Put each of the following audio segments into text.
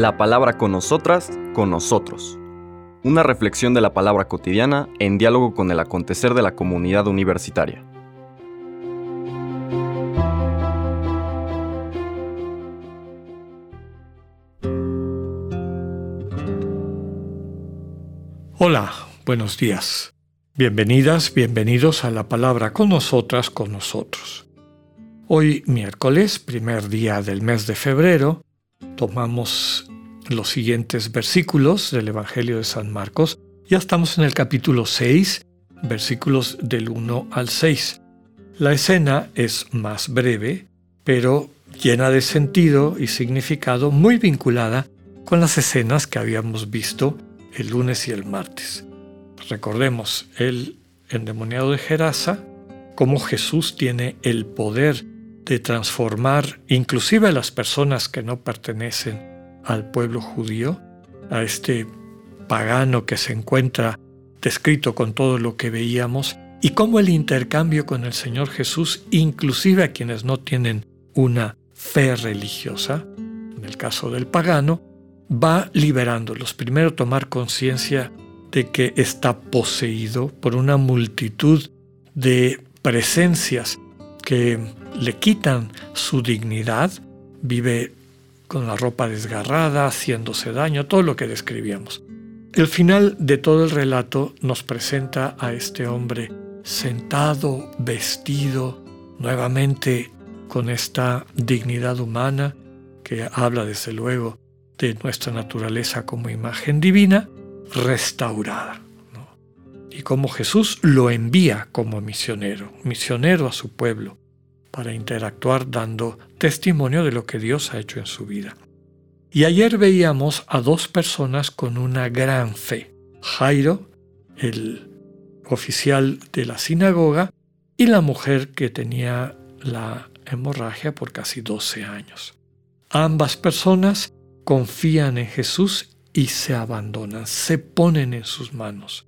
La palabra con nosotras, con nosotros. Una reflexión de la palabra cotidiana en diálogo con el acontecer de la comunidad universitaria. Hola, buenos días. Bienvenidas, bienvenidos a la palabra con nosotras, con nosotros. Hoy miércoles, primer día del mes de febrero, tomamos los siguientes versículos del Evangelio de San Marcos. Ya estamos en el capítulo 6, versículos del 1 al 6. La escena es más breve, pero llena de sentido y significado muy vinculada con las escenas que habíamos visto el lunes y el martes. Recordemos el endemoniado de Gerasa, cómo Jesús tiene el poder de transformar inclusive a las personas que no pertenecen al pueblo judío, a este pagano que se encuentra descrito con todo lo que veíamos, y cómo el intercambio con el Señor Jesús, inclusive a quienes no tienen una fe religiosa, en el caso del pagano, va liberándolos. Primero tomar conciencia de que está poseído por una multitud de presencias que le quitan su dignidad, vive con la ropa desgarrada, haciéndose daño, todo lo que describíamos. El final de todo el relato nos presenta a este hombre sentado, vestido, nuevamente con esta dignidad humana que habla desde luego de nuestra naturaleza como imagen divina restaurada. Y como Jesús lo envía como misionero, misionero a su pueblo, para interactuar dando testimonio de lo que Dios ha hecho en su vida. Y ayer veíamos a dos personas con una gran fe. Jairo, el oficial de la sinagoga, y la mujer que tenía la hemorragia por casi 12 años. Ambas personas confían en Jesús y se abandonan, se ponen en sus manos.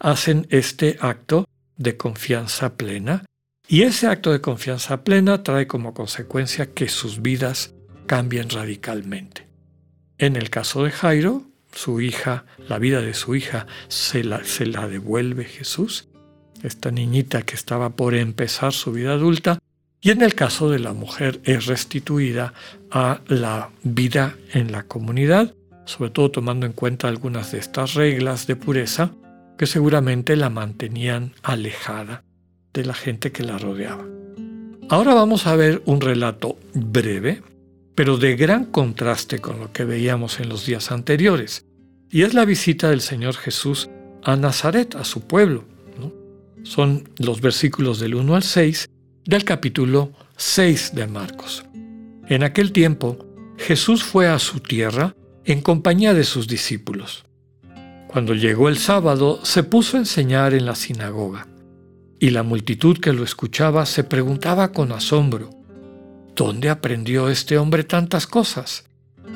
Hacen este acto de confianza plena y ese acto de confianza plena trae como consecuencia que sus vidas cambien radicalmente. En el caso de Jairo, su hija, la vida de su hija se la, se la devuelve Jesús, esta niñita que estaba por empezar su vida adulta, y en el caso de la mujer es restituida a la vida en la comunidad, sobre todo tomando en cuenta algunas de estas reglas de pureza que seguramente la mantenían alejada de la gente que la rodeaba. Ahora vamos a ver un relato breve, pero de gran contraste con lo que veíamos en los días anteriores, y es la visita del Señor Jesús a Nazaret, a su pueblo. Son los versículos del 1 al 6 del capítulo 6 de Marcos. En aquel tiempo, Jesús fue a su tierra en compañía de sus discípulos. Cuando llegó el sábado, se puso a enseñar en la sinagoga, y la multitud que lo escuchaba se preguntaba con asombro, ¿dónde aprendió este hombre tantas cosas?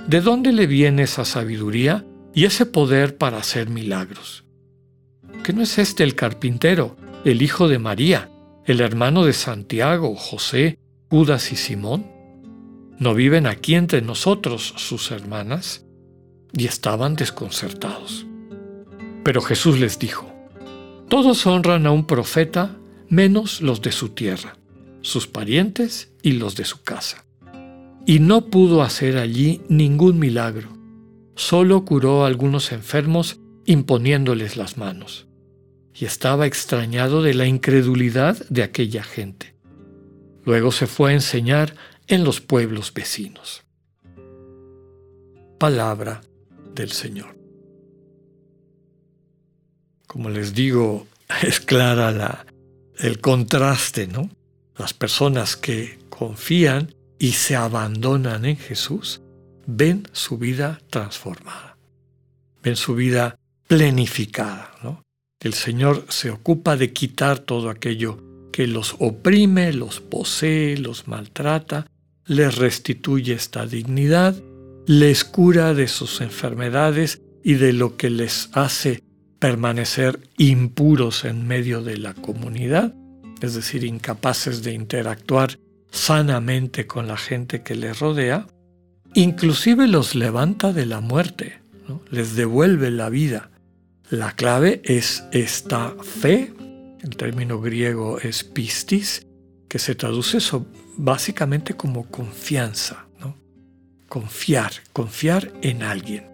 ¿De dónde le viene esa sabiduría y ese poder para hacer milagros? ¿Que no es este el carpintero, el hijo de María, el hermano de Santiago, José, Judas y Simón? ¿No viven aquí entre nosotros sus hermanas? Y estaban desconcertados. Pero Jesús les dijo, Todos honran a un profeta menos los de su tierra, sus parientes y los de su casa. Y no pudo hacer allí ningún milagro, solo curó a algunos enfermos imponiéndoles las manos y estaba extrañado de la incredulidad de aquella gente. Luego se fue a enseñar en los pueblos vecinos. Palabra del Señor. Como les digo, es clara la, el contraste, ¿no? Las personas que confían y se abandonan en Jesús ven su vida transformada, ven su vida plenificada, ¿no? El Señor se ocupa de quitar todo aquello que los oprime, los posee, los maltrata, les restituye esta dignidad, les cura de sus enfermedades y de lo que les hace permanecer impuros en medio de la comunidad, es decir, incapaces de interactuar sanamente con la gente que les rodea, inclusive los levanta de la muerte, les devuelve la vida. La clave es esta fe, el término griego es pistis, que se traduce básicamente como confianza, confiar, confiar en alguien.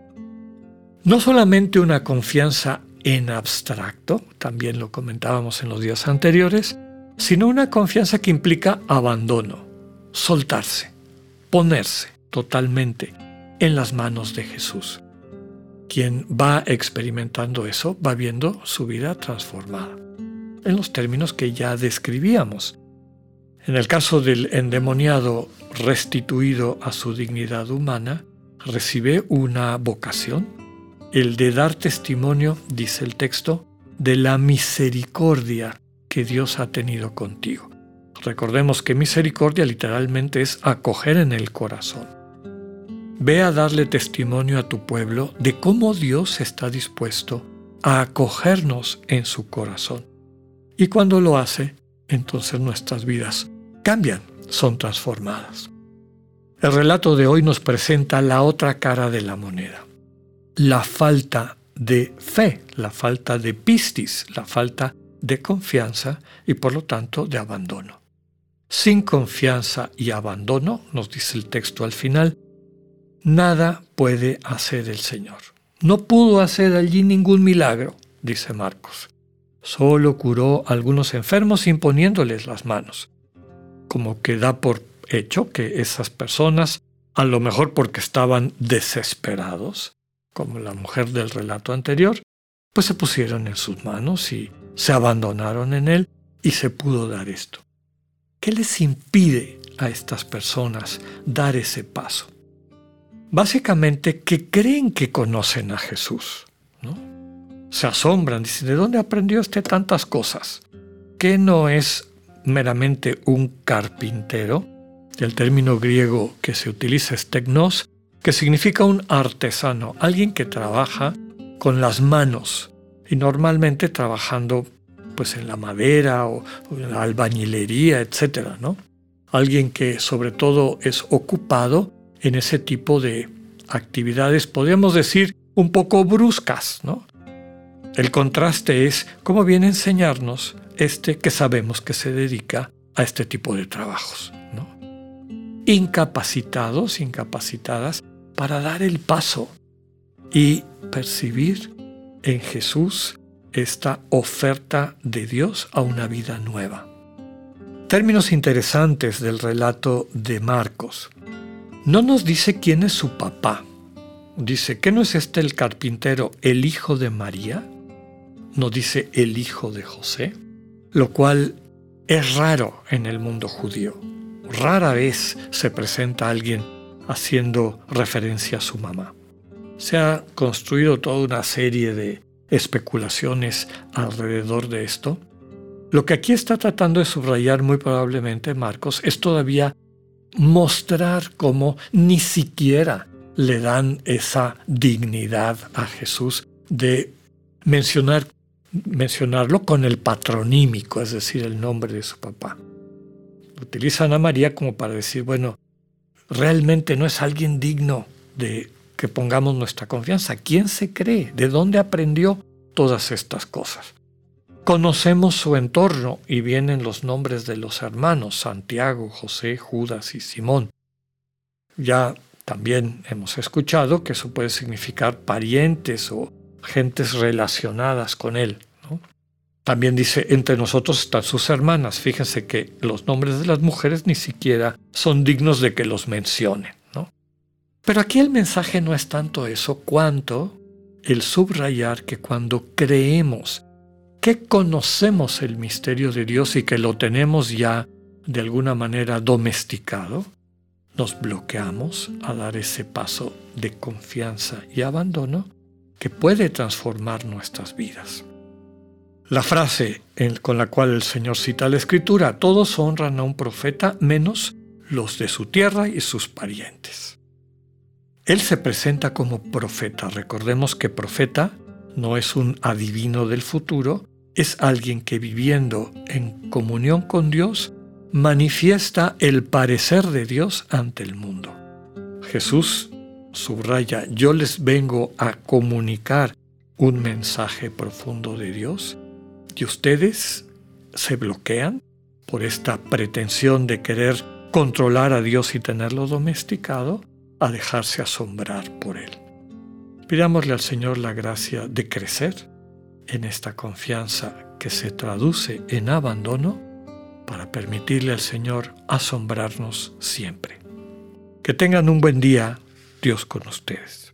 No solamente una confianza en abstracto, también lo comentábamos en los días anteriores, sino una confianza que implica abandono, soltarse, ponerse totalmente en las manos de Jesús. Quien va experimentando eso va viendo su vida transformada, en los términos que ya describíamos. En el caso del endemoniado restituido a su dignidad humana, recibe una vocación, el de dar testimonio, dice el texto, de la misericordia que Dios ha tenido contigo. Recordemos que misericordia literalmente es acoger en el corazón. Ve a darle testimonio a tu pueblo de cómo Dios está dispuesto a acogernos en su corazón. Y cuando lo hace, entonces nuestras vidas cambian, son transformadas. El relato de hoy nos presenta la otra cara de la moneda la falta de fe, la falta de pistis, la falta de confianza y por lo tanto de abandono. Sin confianza y abandono, nos dice el texto al final, nada puede hacer el Señor. No pudo hacer allí ningún milagro, dice Marcos. Solo curó a algunos enfermos imponiéndoles las manos. Como que da por hecho que esas personas, a lo mejor porque estaban desesperados, como la mujer del relato anterior, pues se pusieron en sus manos y se abandonaron en él y se pudo dar esto. ¿Qué les impide a estas personas dar ese paso? Básicamente que creen que conocen a Jesús, ¿no? Se asombran, dicen, ¿de dónde aprendió este tantas cosas? ¿Qué no es meramente un carpintero? El término griego que se utiliza es tecnos, que significa un artesano, alguien que trabaja con las manos y normalmente trabajando pues en la madera o, en la albañilería, etcétera, ¿no? Alguien que sobre todo es ocupado en ese tipo de actividades, podríamos decir, un poco bruscas, ¿no? El contraste es cómo viene a enseñarnos este que sabemos que se dedica a este tipo de trabajos, ¿no? Incapacitados, incapacitadas, para dar el paso y percibir en Jesús esta oferta de Dios a una vida nueva. Términos interesantes del relato de Marcos. No nos dice quién es su papá. Dice, ¿qué no es este el carpintero, el hijo de María? No dice el hijo de José, lo cual es raro en el mundo judío. Rara vez se presenta alguien haciendo referencia a su mamá. Se ha construido toda una serie de especulaciones alrededor de esto. Lo que aquí está tratando de subrayar muy probablemente Marcos es todavía mostrar cómo ni siquiera le dan esa dignidad a Jesús de mencionar, mencionarlo con el patronímico, es decir, el nombre de su papá. Utilizan a María como para decir, bueno, realmente no es alguien digno de que pongamos nuestra confianza. ¿Quién se cree? ¿De dónde aprendió todas estas cosas? Conocemos su entorno y vienen los nombres de los hermanos, Santiago, José, Judas y Simón. Ya también hemos escuchado que eso puede significar parientes o gentes relacionadas con él. También dice, entre nosotros están sus hermanas. Fíjense que los nombres de las mujeres ni siquiera son dignos de que los mencionen. ¿no? Pero aquí el mensaje no es tanto eso cuanto el subrayar que cuando creemos que conocemos el misterio de Dios y que lo tenemos ya de alguna manera domesticado, nos bloqueamos a dar ese paso de confianza y abandono que puede transformar nuestras vidas. La frase con la cual el Señor cita la Escritura, todos honran a un profeta menos los de su tierra y sus parientes. Él se presenta como profeta. Recordemos que profeta no es un adivino del futuro, es alguien que viviendo en comunión con Dios manifiesta el parecer de Dios ante el mundo. Jesús subraya, yo les vengo a comunicar un mensaje profundo de Dios y ustedes se bloquean por esta pretensión de querer controlar a Dios y tenerlo domesticado, a dejarse asombrar por Él. Pidámosle al Señor la gracia de crecer en esta confianza que se traduce en abandono para permitirle al Señor asombrarnos siempre. Que tengan un buen día, Dios con ustedes.